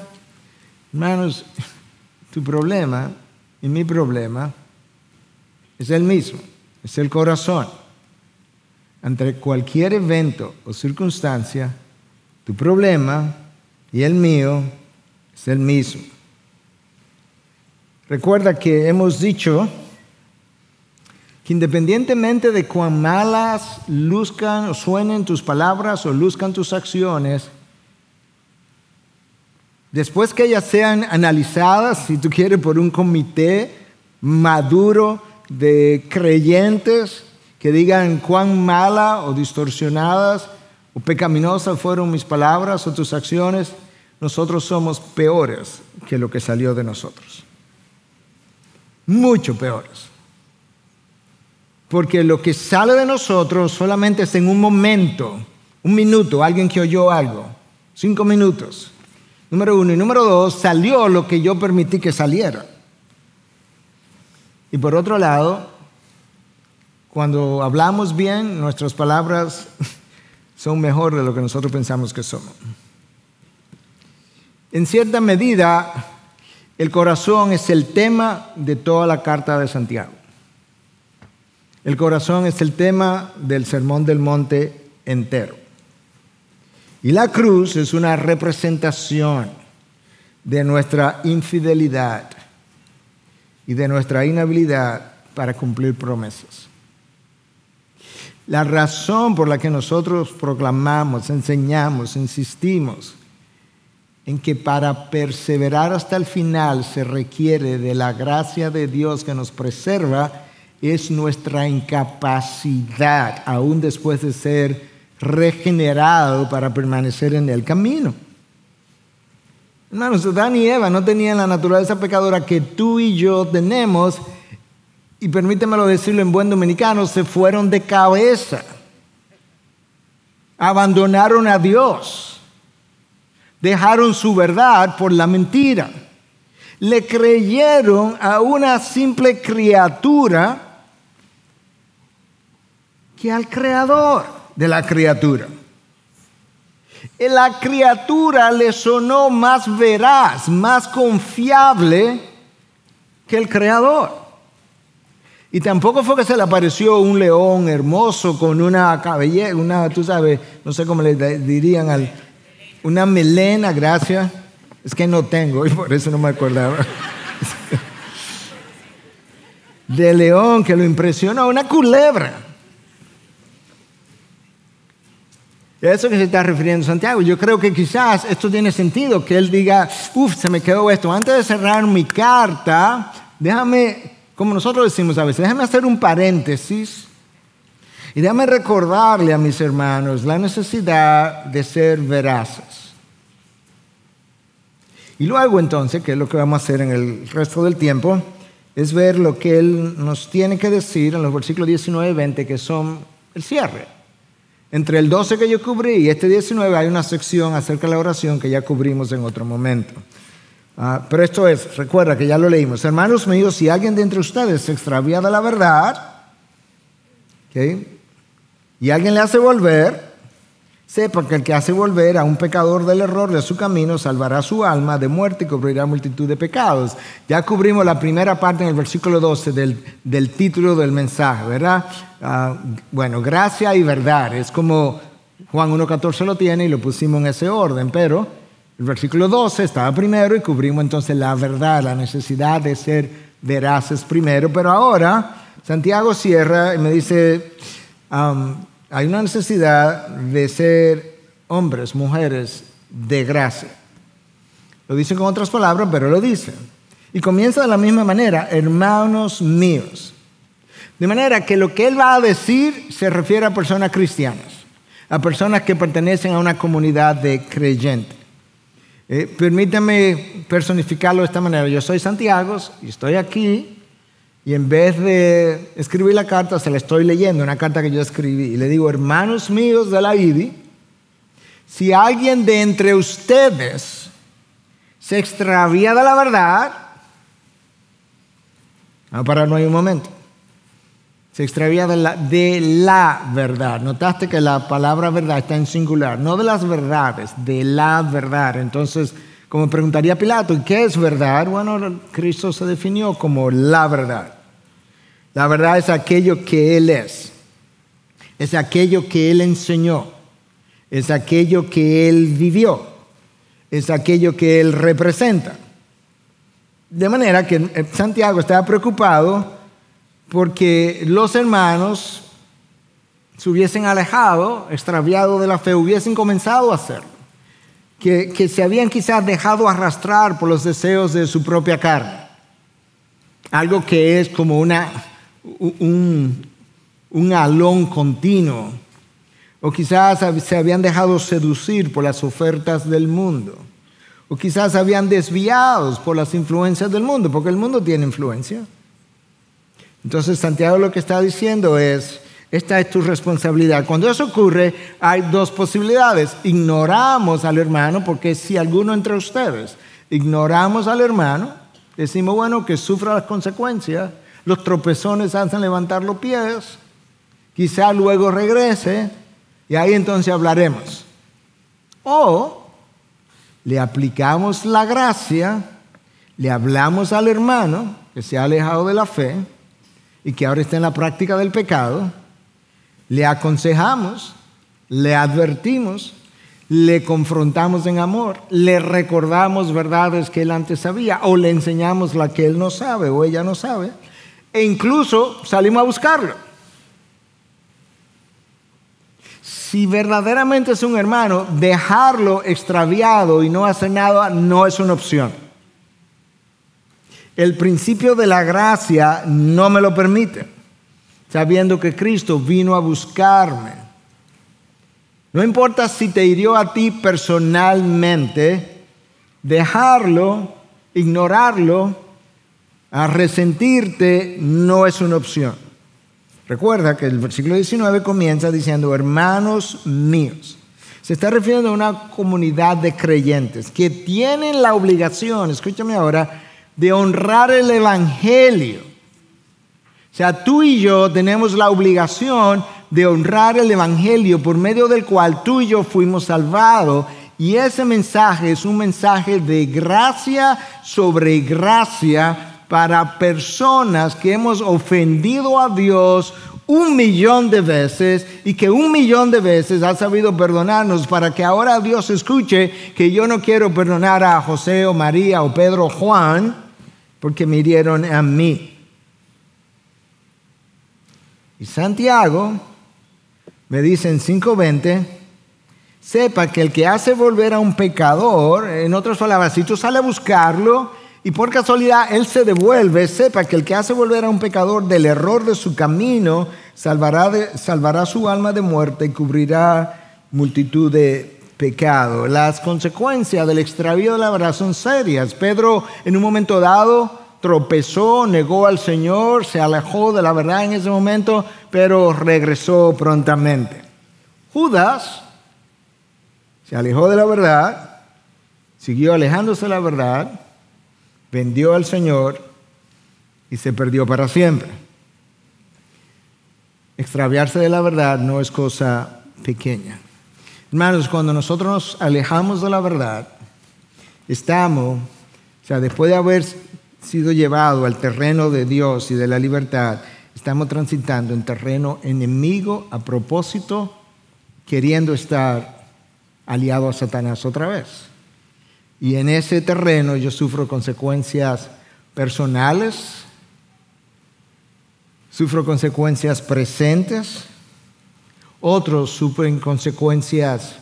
Speaker 2: hermanos, tu problema y mi problema es el mismo, es el corazón. Ante cualquier evento o circunstancia, tu problema y el mío es el mismo. Recuerda que hemos dicho que independientemente de cuán malas luzcan o suenen tus palabras o luzcan tus acciones, después que ellas sean analizadas, si tú quieres, por un comité maduro de creyentes que digan cuán mala o distorsionadas o pecaminosas fueron mis palabras o tus acciones, nosotros somos peores que lo que salió de nosotros. Mucho peores. Porque lo que sale de nosotros solamente es en un momento, un minuto, alguien que oyó algo, cinco minutos. Número uno. Y número dos, salió lo que yo permití que saliera. Y por otro lado, cuando hablamos bien, nuestras palabras son mejor de lo que nosotros pensamos que somos. En cierta medida, el corazón es el tema de toda la carta de Santiago. El corazón es el tema del Sermón del Monte entero. Y la cruz es una representación de nuestra infidelidad y de nuestra inhabilidad para cumplir promesas. La razón por la que nosotros proclamamos, enseñamos, insistimos en que para perseverar hasta el final se requiere de la gracia de Dios que nos preserva, es nuestra incapacidad, aún después de ser regenerado, para permanecer en el camino. Hermanos, Adán y Eva no tenían la naturaleza pecadora que tú y yo tenemos, y permítemelo decirlo en buen dominicano, se fueron de cabeza. Abandonaron a Dios. Dejaron su verdad por la mentira. Le creyeron a una simple criatura que al creador de la criatura. La criatura le sonó más veraz, más confiable que el creador. Y tampoco fue que se le apareció un león hermoso con una cabellera, una, tú sabes, no sé cómo le dirían, al, una melena, gracias. Es que no tengo y por eso no me acordaba. De león que lo impresiona, una culebra. Eso que se está refiriendo Santiago. Yo creo que quizás esto tiene sentido, que él diga, uff, se me quedó esto. Antes de cerrar mi carta, déjame como nosotros decimos a veces, déjame hacer un paréntesis y déjame recordarle a mis hermanos la necesidad de ser veraces. Y luego entonces, que es lo que vamos a hacer en el resto del tiempo, es ver lo que Él nos tiene que decir en los versículos 19 y 20, que son el cierre. Entre el 12 que yo cubrí y este 19 hay una sección acerca de la oración que ya cubrimos en otro momento. Ah, pero esto es, recuerda que ya lo leímos. Hermanos míos, si alguien de entre ustedes se extravía de la verdad, y alguien le hace volver, sepa que el que hace volver a un pecador del error de su camino salvará su alma de muerte y cubrirá multitud de pecados. Ya cubrimos la primera parte en el versículo 12 del, título del mensaje, ¿verdad? Ah, bueno, gracia y verdad. Es como Juan 1.14 lo tiene y lo pusimos en ese orden, pero el versículo 12 estaba primero y cubrimos entonces la verdad, la necesidad de ser veraces primero, pero ahora Santiago cierra y me dice, hay una necesidad de ser hombres, mujeres de gracia. Lo dice con otras palabras, pero lo dice. Y comienza de la misma manera, hermanos míos. De manera que lo que él va a decir se refiere a personas cristianas, a personas que pertenecen a una comunidad de creyentes. Eh, permítame personificarlo de esta manera. Yo soy Santiago y estoy aquí y en vez de escribir la carta, se la estoy leyendo, una carta que yo escribí. Y le digo, hermanos míos de la IDI, si alguien de entre ustedes se extravía de la verdad, vamos a pararnos ahí un momento. Se extravía de la, de la verdad. Notaste que la palabra verdad está en singular, no de las verdades, de la verdad. Entonces, como preguntaría Pilato, ¿qué es verdad? Bueno, Cristo se definió como la verdad. La verdad es aquello que Él es. Es aquello que Él enseñó. Es aquello que Él vivió. Es aquello que Él representa. De manera que eh, Santiago estaba preocupado porque los hermanos se hubiesen alejado, extraviado de la fe, hubiesen comenzado a hacerlo. Que, que se habían quizás dejado arrastrar por los deseos de su propia carne. Algo que es como una un, un alón continuo. O quizás se habían dejado seducir por las ofertas del mundo. O quizás habían desviados por las influencias del mundo, porque el mundo tiene influencia. Entonces Santiago lo que está diciendo es, esta es tu responsabilidad. Cuando eso ocurre, hay dos posibilidades. Ignoramos al hermano, porque si alguno entre ustedes ignoramos al hermano, decimos, bueno, que sufra las consecuencias, los tropezones hacen levantar los pies, quizá luego regrese y ahí entonces hablaremos. O le aplicamos la gracia, le hablamos al hermano que se ha alejado de la fe y que ahora está en la práctica del pecado, le aconsejamos, le advertimos, le confrontamos en amor, le recordamos verdades que él antes sabía o le enseñamos la que él no sabe o ella no sabe e incluso salimos a buscarlo. Si verdaderamente es un hermano, dejarlo extraviado y no hacer nada no es una opción. El principio de la gracia no me lo permite, sabiendo que Cristo vino a buscarme. No importa si te hirió a ti personalmente, dejarlo, ignorarlo, a resentirte no es una opción. Recuerda que el versículo 19 comienza diciendo, hermanos míos. Se está refiriendo a una comunidad de creyentes que tienen la obligación, escúchame ahora, de honrar el Evangelio. O sea, tú y yo tenemos la obligación de honrar el Evangelio por medio del cual tú y yo fuimos salvados. Y ese mensaje es un mensaje de gracia sobre gracia para personas que hemos ofendido a Dios un millón de veces y que un millón de veces ha sabido perdonarnos para que ahora Dios escuche que yo no quiero perdonar a José o María o Pedro o Juan porque me hirieron a mí. Y Santiago me dice en 5.20, sepa que el que hace volver a un pecador, en otras palabras, si tú sales a buscarlo, y por casualidad él se devuelve, sepa que el que hace volver a un pecador del error de su camino, salvará, salvará su alma de muerte y cubrirá multitud de pecados. Las consecuencias del extravío de la verdad son serias. Pedro en un momento dado tropezó, negó al Señor, se alejó de la verdad en ese momento, pero regresó prontamente. Judas se alejó de la verdad, siguió alejándose de la verdad, vendió al Señor y se perdió para siempre. Extraviarse de la verdad no es cosa pequeña. Hermanos, cuando nosotros nos alejamos de la verdad, estamos, o sea, después de haber sido llevado al terreno de Dios y de la libertad, estamos transitando en terreno enemigo a propósito, queriendo estar aliado a Satanás otra vez. Y en ese terreno yo sufro consecuencias personales, sufro consecuencias presentes, otros sufren consecuencias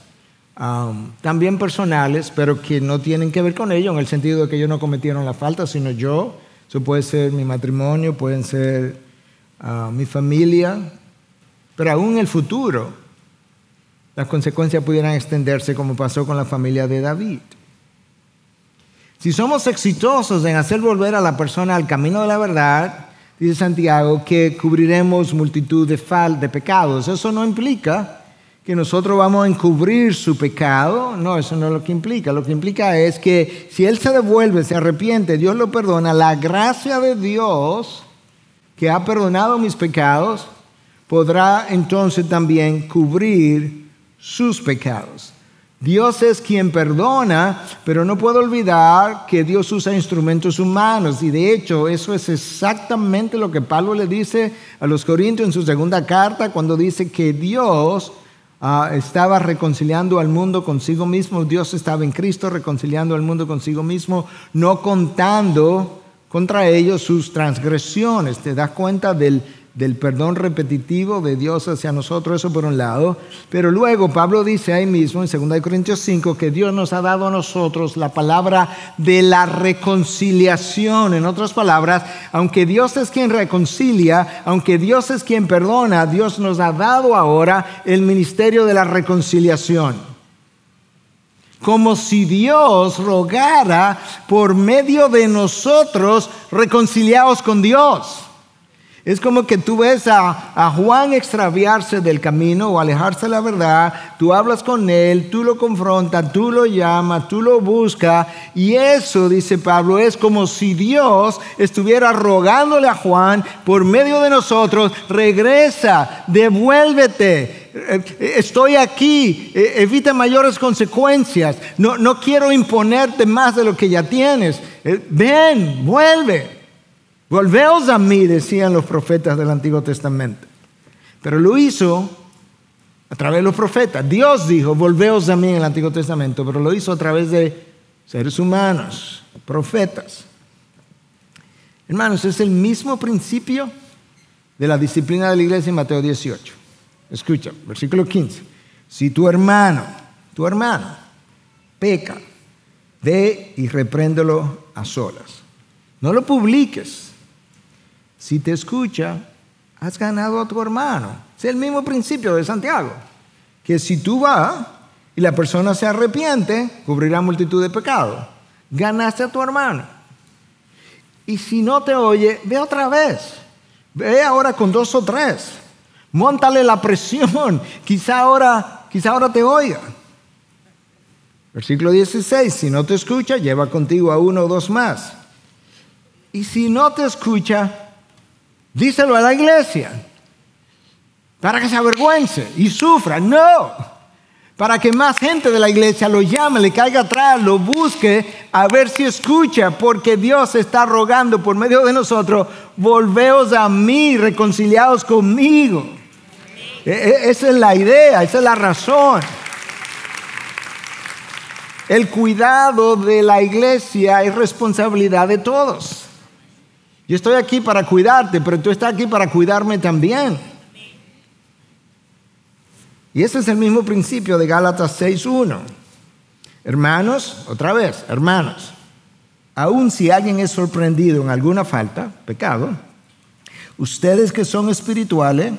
Speaker 2: también personales, pero que no tienen que ver con ello, en el sentido de que ellos no cometieron la falta, sino yo. Eso puede ser mi matrimonio, pueden ser uh, mi familia, pero aún en el futuro las consecuencias pudieran extenderse como pasó con la familia de David. Si somos exitosos en hacer volver a la persona al camino de la verdad, dice Santiago, que cubriremos multitud de, fal de pecados. Eso no implica que nosotros vamos a encubrir su pecado. No, eso no es lo que implica. Lo que implica es que si él se devuelve, se arrepiente, Dios lo perdona, la gracia de Dios que ha perdonado mis pecados, podrá entonces también cubrir sus pecados. Dios es quien perdona, pero no puedo olvidar que Dios usa instrumentos humanos. Y de hecho, eso es exactamente lo que Pablo le dice a los Corintios en su segunda carta, cuando dice que Dios ah, estaba reconciliando al mundo consigo mismo. Dios estaba en Cristo reconciliando al mundo consigo mismo, no contando contra ellos sus transgresiones. ¿Te das cuenta del del perdón repetitivo de Dios hacia nosotros, eso por un lado. Pero luego Pablo dice ahí mismo en 2 Corintios 5 que Dios nos ha dado a nosotros la palabra de la reconciliación. En otras palabras, aunque Dios es quien reconcilia, aunque Dios es quien perdona, Dios nos ha dado ahora el ministerio de la reconciliación. Como si Dios rogara por medio de nosotros reconciliados con Dios. Es como que tú ves a, Juan extraviarse del camino o alejarse de la verdad, tú hablas con él, tú lo confrontas, tú lo llamas, tú lo buscas, y eso, dice Pablo, es como si Dios estuviera rogándole a Juan por medio de nosotros, regresa, devuélvete, eh, estoy aquí, eh, evita mayores consecuencias, no, no quiero imponerte más de lo que ya tienes, eh, ven, vuelve. Volveos a mí, decían los profetas del Antiguo Testamento. Pero lo hizo a través de los profetas. Dios dijo, volveos a mí en el Antiguo Testamento, pero lo hizo a través de seres humanos, profetas. Hermanos, es el mismo principio de la disciplina de la iglesia en Mateo 18. Escucha, versículo 15. Si tu hermano, tu hermano, peca, ve y repréndelo a solas. No lo publiques si te escucha, has ganado a tu hermano. Es el mismo principio de Santiago, que si tú vas y la persona se arrepiente, cubrirá multitud de pecados. Ganaste a tu hermano. Y si no te oye, ve otra vez. Ve ahora con dos o tres. Móntale la presión. Quizá ahora, quizá ahora te oiga. Versículo 16. Si no te escucha, lleva contigo a uno o dos más. Y si no te escucha, Díselo a la iglesia. Para que se avergüence y sufra. No. Para que más gente de la iglesia lo llame, le caiga atrás, lo busque, a ver si escucha, porque Dios está rogando por medio de nosotros, volveos a mí, reconciliados conmigo. E, e, esa es la idea, esa es la razón. El cuidado de la iglesia es responsabilidad de todos. Yo estoy aquí para cuidarte, pero tú estás aquí para cuidarme también. Y ese es el mismo principio de Gálatas 6.1. Hermanos, otra vez, hermanos, aun si alguien es sorprendido en alguna falta, pecado, ustedes que son espirituales,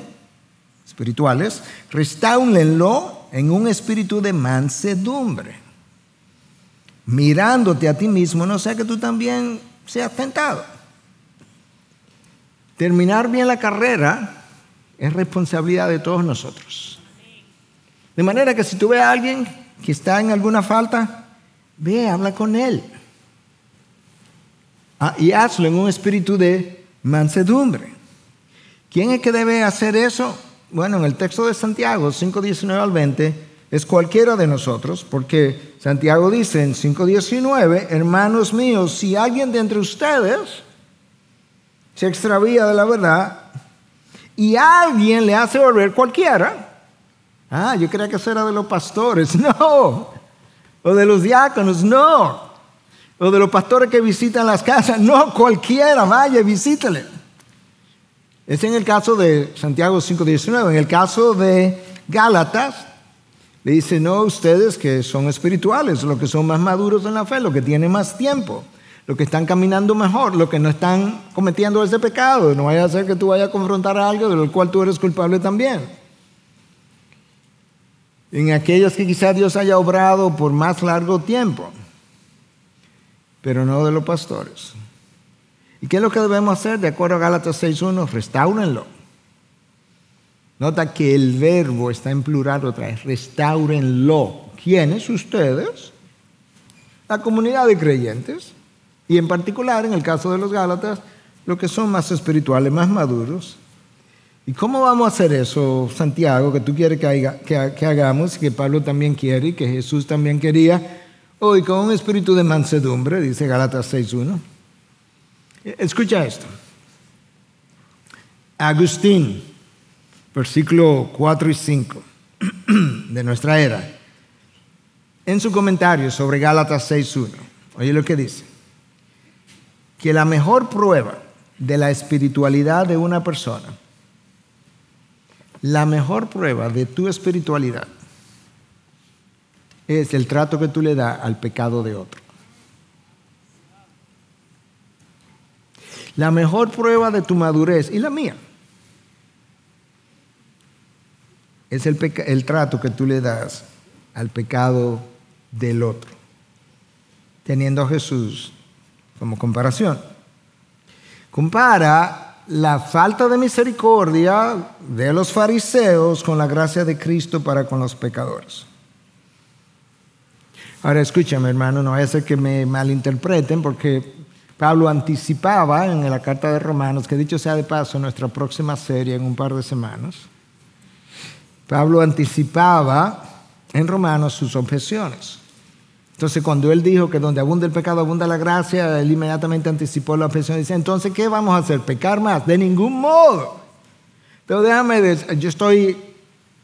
Speaker 2: espirituales, restáurenlo en un espíritu de mansedumbre, mirándote a ti mismo, no sea que tú también seas tentado. Terminar bien la carrera es responsabilidad de todos nosotros. De manera que si tú ves a alguien que está en alguna falta, ve, habla con él. Ah, y hazlo en un espíritu de mansedumbre. ¿Quién es que debe hacer eso? Bueno, en el texto de Santiago 5.19 al 20 es cualquiera de nosotros, porque Santiago dice en 5.19, hermanos míos, si alguien de entre ustedes se extravía de la verdad y alguien le hace volver cualquiera. Ah, yo creía que eso era de los pastores. No. O de los diáconos. No. O de los pastores que visitan las casas. No, cualquiera. Vaya, visítale. Es en el caso de Santiago 5.19. En el caso de Gálatas, le dice, no, ustedes que son espirituales, los que son más maduros en la fe, los que tienen más tiempo los que están caminando mejor, los que no están cometiendo ese pecado. No vaya a ser que tú vayas a confrontar a algo de lo cual tú eres culpable también. En aquellos que quizás Dios haya obrado por más largo tiempo, pero no de los pastores. ¿Y qué es lo que debemos hacer? De acuerdo a Gálatas 6.1, restáurenlo. Nota que el verbo está en plural otra vez, restáurenlo. ¿Quiénes? Ustedes. La comunidad de creyentes. Y en particular, en el caso de los Gálatas, los que son más espirituales, más maduros. ¿Y cómo vamos a hacer eso, Santiago, que tú quieres que, hagamos, que Pablo también quiere y que Jesús también quería? Hoy con un espíritu de mansedumbre, dice Galatas 6.1. Escucha esto. Agustín, versículo 4 y 5 de nuestra era, en su comentario sobre Gálatas 6.1, oye lo que dice, que la mejor prueba de la espiritualidad de una persona, la mejor prueba de tu espiritualidad es el trato que tú le das al pecado de otro. La mejor prueba de tu madurez y la mía es el, el trato que tú le das al pecado del otro, teniendo a Jesús como comparación. Compara la falta de misericordia de los fariseos con la gracia de Cristo para con los pecadores. Ahora escúchame hermano, no es que me malinterpreten porque Pablo anticipaba en la carta de Romanos, que dicho sea de paso, nuestra próxima serie en un par de semanas, Pablo anticipaba en Romanos sus objeciones. Entonces, cuando él dijo que donde abunda el pecado, abunda la gracia, él inmediatamente anticipó la objeción y dice, entonces, ¿qué vamos a hacer? ¿Pecar más? De ningún modo. Pero déjame, yo estoy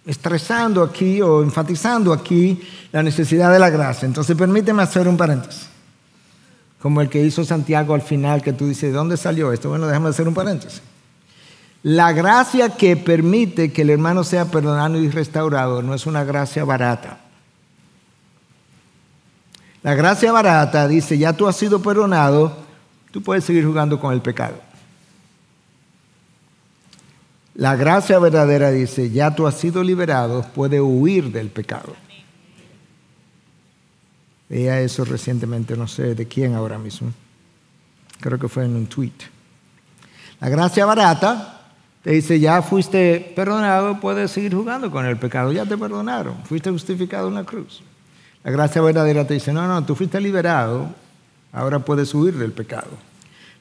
Speaker 2: estresando aquí o enfatizando aquí la necesidad de la gracia. Entonces, permíteme hacer un paréntesis. Como el que hizo Santiago al final, que tú dices, ¿de dónde salió esto? Bueno, déjame hacer un paréntesis. La gracia que permite que el hermano sea perdonado y restaurado no es una gracia barata. La gracia barata dice, ya tú has sido perdonado, tú puedes seguir jugando con el pecado. La gracia verdadera dice, ya tú has sido liberado, puede huir del pecado. Veía eso recientemente, no sé de quién ahora mismo. Creo que fue en un tweet. La gracia barata te dice, ya fuiste perdonado, puedes seguir jugando con el pecado, ya te perdonaron, fuiste justificado en la cruz. La gracia verdadera te dice, no, no, tú fuiste liberado, ahora puedes huir del pecado.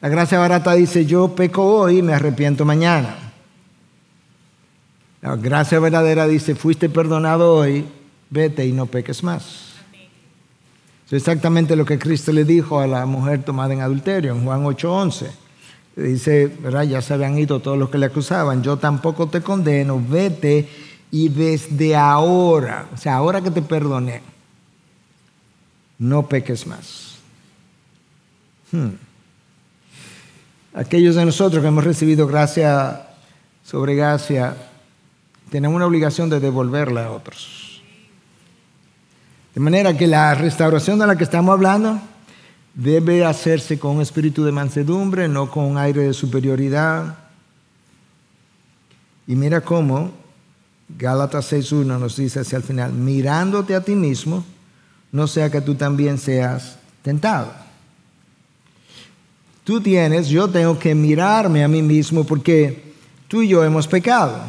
Speaker 2: La gracia barata dice, yo peco hoy y me arrepiento mañana. La gracia verdadera dice, fuiste perdonado hoy, vete y no peques más. Es exactamente lo que Cristo le dijo a la mujer tomada en adulterio en Juan 8:11. Dice, ¿verdad? Ya se habían ido todos los que le acusaban, yo tampoco te condeno, vete y desde ahora, o sea, ahora que te perdoné, no peques más. Hmm. Aquellos de nosotros que hemos recibido gracia sobre gracia, tenemos una obligación de devolverla a otros. De manera que la restauración de la que estamos hablando debe hacerse con un espíritu de mansedumbre, no con un aire de superioridad. Y mira cómo Gálatas 6.1 nos dice hacia el final, mirándote a ti mismo, no sea que tú también seas tentado. Tú tienes, yo tengo que mirarme a mí mismo porque tú y yo hemos pecado.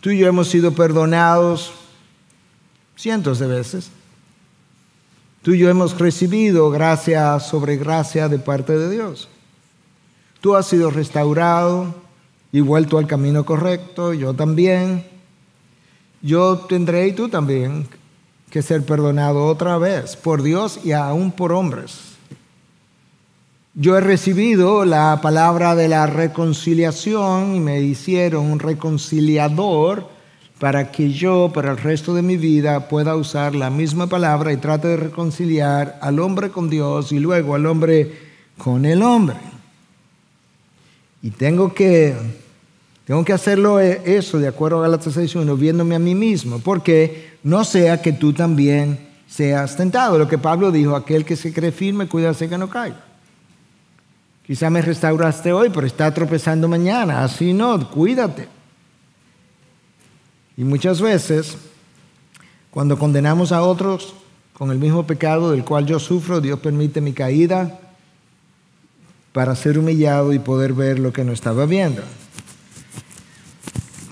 Speaker 2: Tú y yo hemos sido perdonados cientos de veces. Tú y yo hemos recibido gracia sobre gracia de parte de Dios. Tú has sido restaurado y vuelto al camino correcto, yo también. Yo tendré y tú también que ser perdonado otra vez por Dios y aún por hombres. Yo he recibido la palabra de la reconciliación y me hicieron un reconciliador para que yo, para el resto de mi vida, pueda usar la misma palabra y trate de reconciliar al hombre con Dios y luego al hombre con el hombre. Y tengo que, tengo que hacerlo eh, eso, de acuerdo a Galatas 6.1, viéndome a mí mismo, porque no sea que tú también seas tentado. Lo que Pablo dijo, aquel que se cree firme, cuídase que no caiga. Quizá me restauraste hoy, pero está tropezando mañana. Así no, cuídate. Y muchas veces, cuando condenamos a otros con el mismo pecado del cual yo sufro, Dios permite mi caída para ser humillado y poder ver lo que no estaba viendo.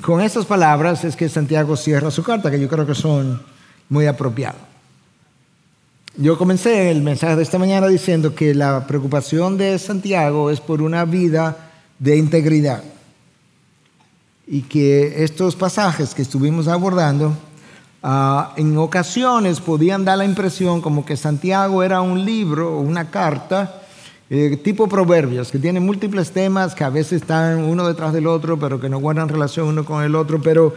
Speaker 2: Con estas palabras es que Santiago cierra su carta, que yo creo que son muy apropiadas. Yo comencé el mensaje de esta mañana diciendo que la preocupación de Santiago es por una vida de integridad y que estos pasajes que estuvimos abordando ah, en ocasiones podían dar la impresión como que Santiago era un libro o una carta eh, tipo proverbios, que tiene múltiples temas que a veces están uno detrás del otro, pero que no guardan relación uno con el otro, pero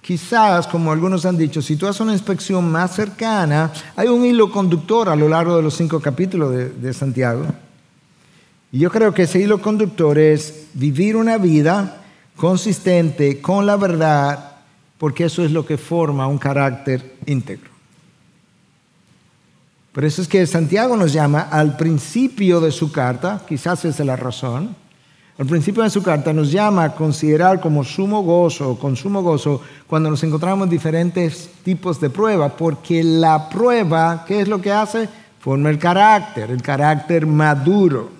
Speaker 2: quizás, como algunos han dicho, si tú haces una inspección más cercana, hay un hilo conductor a lo largo de los cinco capítulos de, de Santiago. Y yo creo que ese hilo conductor es vivir una vida consistente con la verdad, porque eso es lo que forma un carácter íntegro. Por eso es que Santiago nos llama al principio de su carta, quizás esa es la razón, al principio de su carta nos llama a considerar como sumo gozo, con sumo gozo, cuando nos encontramos en diferentes tipos de pruebas, porque la prueba, ¿qué es lo que hace? Forma el carácter, el carácter maduro.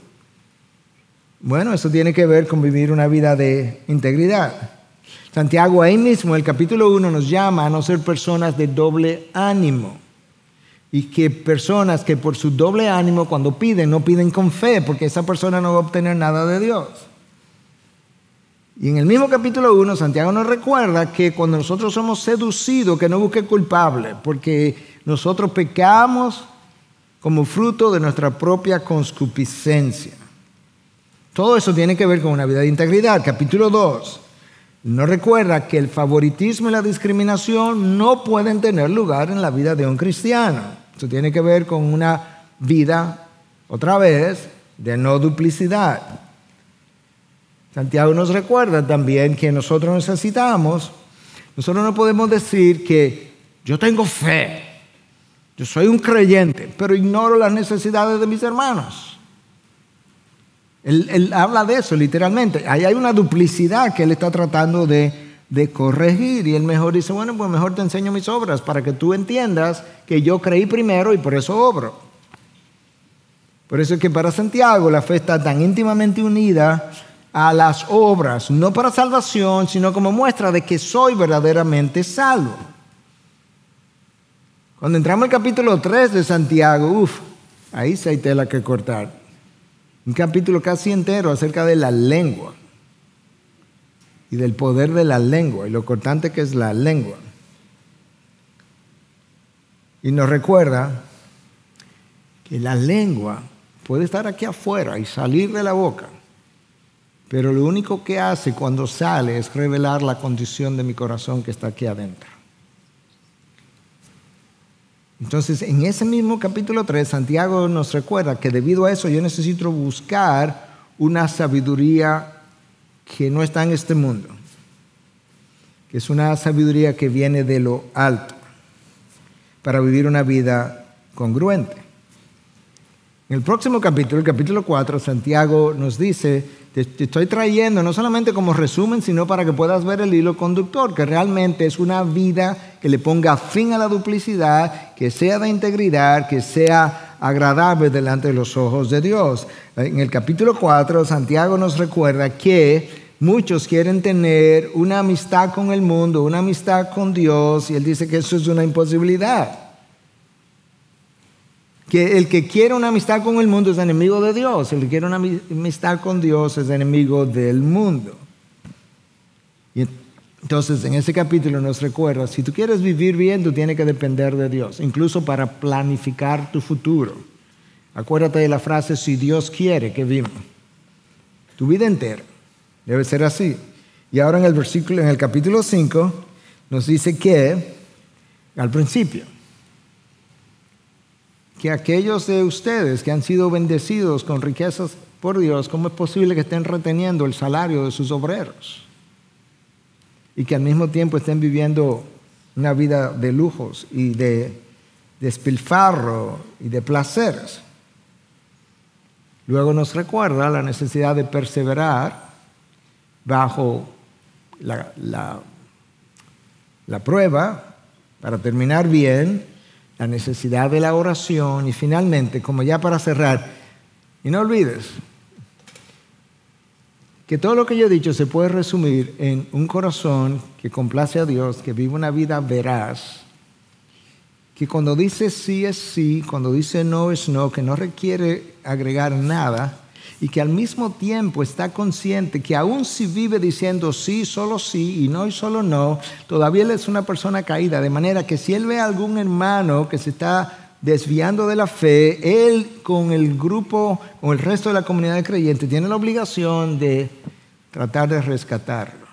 Speaker 2: Bueno, eso tiene que ver con vivir una vida de integridad. Santiago ahí mismo, en el capítulo 1, nos llama a no ser personas de doble ánimo. Y que personas que por su doble ánimo cuando piden, no piden con fe, porque esa persona no va a obtener nada de Dios. Y en el mismo capítulo 1, Santiago nos recuerda que cuando nosotros somos seducidos, que no busque culpable, porque nosotros pecamos como fruto de nuestra propia conscupiscencia. Todo eso tiene que ver con una vida de integridad. Capítulo 2 nos recuerda que el favoritismo y la discriminación no pueden tener lugar en la vida de un cristiano. Eso tiene que ver con una vida, otra vez, de no duplicidad. Santiago nos recuerda también que nosotros necesitamos, nosotros no podemos decir que yo tengo fe, yo soy un creyente, pero ignoro las necesidades de mis hermanos. Él, habla de eso literalmente. Ahí hay una duplicidad que él está tratando de, de corregir y él mejor dice, bueno, pues mejor te enseño mis obras para que tú entiendas que yo creí primero y por eso obro. Por eso es que para Santiago la fe está tan íntimamente unida a las obras, no para salvación, sino como muestra de que soy verdaderamente salvo. Cuando entramos al capítulo 3 de Santiago, uff, ahí se hay tela que cortar. Un capítulo casi entero acerca de la lengua y del poder de la lengua y lo cortante que es la lengua. Y nos recuerda que la lengua puede estar aquí afuera y salir de la boca, pero lo único que hace cuando sale es revelar la condición de mi corazón que está aquí adentro. Entonces, en ese mismo capítulo 3, Santiago nos recuerda que debido a eso yo necesito buscar una sabiduría que no está en este mundo, que es una sabiduría que viene de lo alto, para vivir una vida congruente. En el próximo capítulo, el capítulo 4, Santiago nos dice te, estoy trayendo no solamente como resumen, sino para que puedas ver el hilo conductor, que realmente es una vida que le ponga fin a la duplicidad, que sea de integridad, que sea agradable delante de los ojos de Dios. En el capítulo 4, Santiago nos recuerda que muchos quieren tener una amistad con el mundo, una amistad con Dios, y él dice que eso es una imposibilidad que el que quiere una amistad con el mundo es enemigo de Dios, el que quiere una amistad con Dios es enemigo del mundo. Y entonces en ese capítulo nos recuerda, si tú quieres vivir bien, tú tienes que depender de Dios, incluso para planificar tu futuro. Acuérdate de la frase, si Dios quiere que viva. Tu vida entera debe ser así. Y ahora en el versículo, en el capítulo 5, nos dice que, al principio, que aquellos de ustedes que han sido bendecidos con riquezas por Dios, ¿cómo es posible que estén reteniendo el salario de sus obreros? Y que al mismo tiempo estén viviendo una vida de lujos y de despilfarro y de placeres. Luego nos recuerda la necesidad de perseverar bajo la, la prueba para terminar bien la necesidad de la oración y finalmente, como ya para cerrar, y no olvides que todo lo que yo he dicho se puede resumir en un corazón que complace a Dios, que vive una vida veraz que cuando dice sí es sí, cuando dice no es no, que no requiere agregar nada y que al mismo tiempo está consciente que aun si vive diciendo sí, solo sí y no y solo no, todavía él es una persona caída, de manera que si él ve a algún hermano que se está desviando de la fe, él con el grupo, con el resto de la comunidad de creyentes, tiene la obligación de tratar de rescatarlo.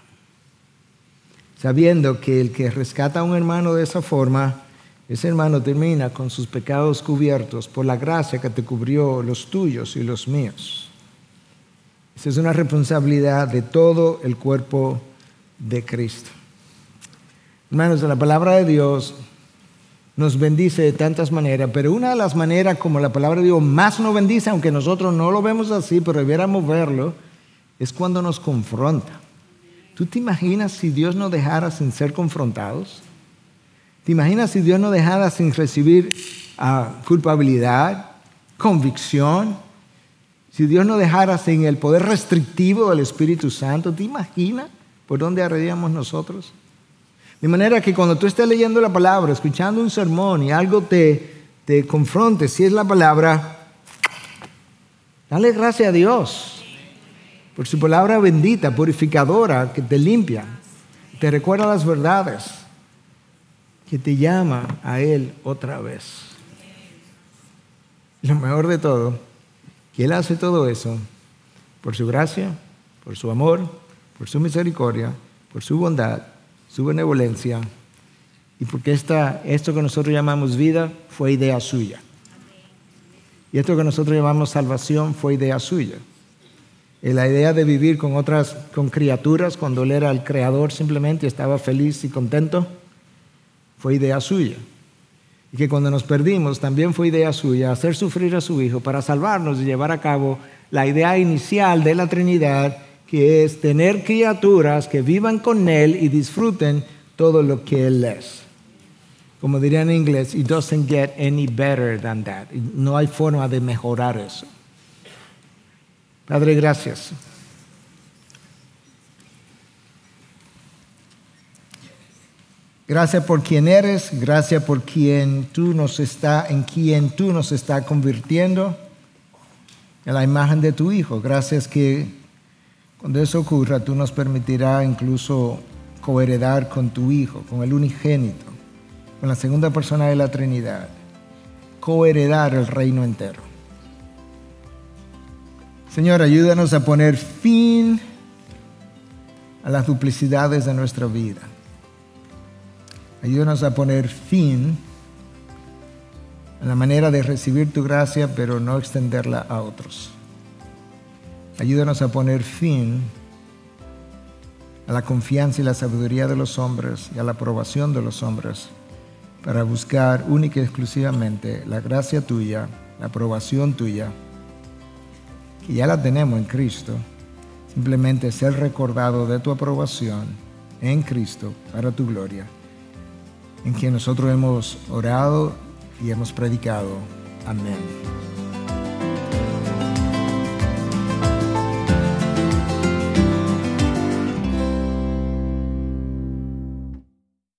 Speaker 2: Sabiendo que el que rescata a un hermano de esa forma, ese hermano termina con sus pecados cubiertos por la gracia que te cubrió los tuyos y los míos. Esa es una responsabilidad de todo el cuerpo de Cristo. Hermanos, la palabra de Dios nos bendice de tantas maneras, pero una de las maneras como la palabra de Dios más nos bendice, aunque nosotros no lo vemos así, pero debiéramos verlo, es cuando nos confronta. ¿Tú te imaginas si Dios nos dejara sin ser confrontados? ¿Te imaginas si Dios nos dejara sin recibir ah, culpabilidad, convicción? Si Dios nos dejara sin el poder restrictivo del Espíritu Santo, ¿te imaginas por dónde arreríamos nosotros? De manera que cuando tú estés leyendo la palabra, escuchando un sermón y algo te, te confronte, si es la palabra, dale gracias a Dios por su palabra bendita, purificadora, que te limpia, te recuerda las verdades que te llama a Él otra vez. lo mejor de todo, que Él hace todo eso por su gracia, por su amor, por su misericordia, por su bondad, su benevolencia y porque esta, esto que nosotros llamamos vida fue idea suya. Y esto que nosotros llamamos salvación fue idea suya. Y la idea de vivir con otras, con criaturas, cuando él era el creador simplemente estaba feliz y contento, fue idea suya. Y que cuando nos perdimos también fue idea suya hacer sufrir a su Hijo para salvarnos y llevar a cabo la idea inicial de la Trinidad, que es tener criaturas que vivan con Él y disfruten todo lo que Él es. Como diría en inglés, it doesn't get any better than that. No hay forma de mejorar eso. Padre, gracias. Gracias por quien eres, gracias por quien tú nos está, en quien tú nos está convirtiendo en la imagen de tu Hijo. Gracias que cuando eso ocurra tú nos permitirás incluso coheredar con tu Hijo, con el unigénito, con la segunda persona de la Trinidad, coheredar el reino entero. Señor, ayúdanos a poner fin a las duplicidades de nuestra vida Ayúdanos a poner fin a la manera de recibir tu gracia, pero no extenderla a otros. Ayúdanos a poner fin a la confianza y la sabiduría de los hombres y a la aprobación de los hombres para buscar única y exclusivamente la gracia tuya, la aprobación tuya, que ya la tenemos en Cristo. Simplemente ser recordado de tu aprobación en Cristo para tu gloria en quien nosotros hemos orado y hemos predicado. Amén.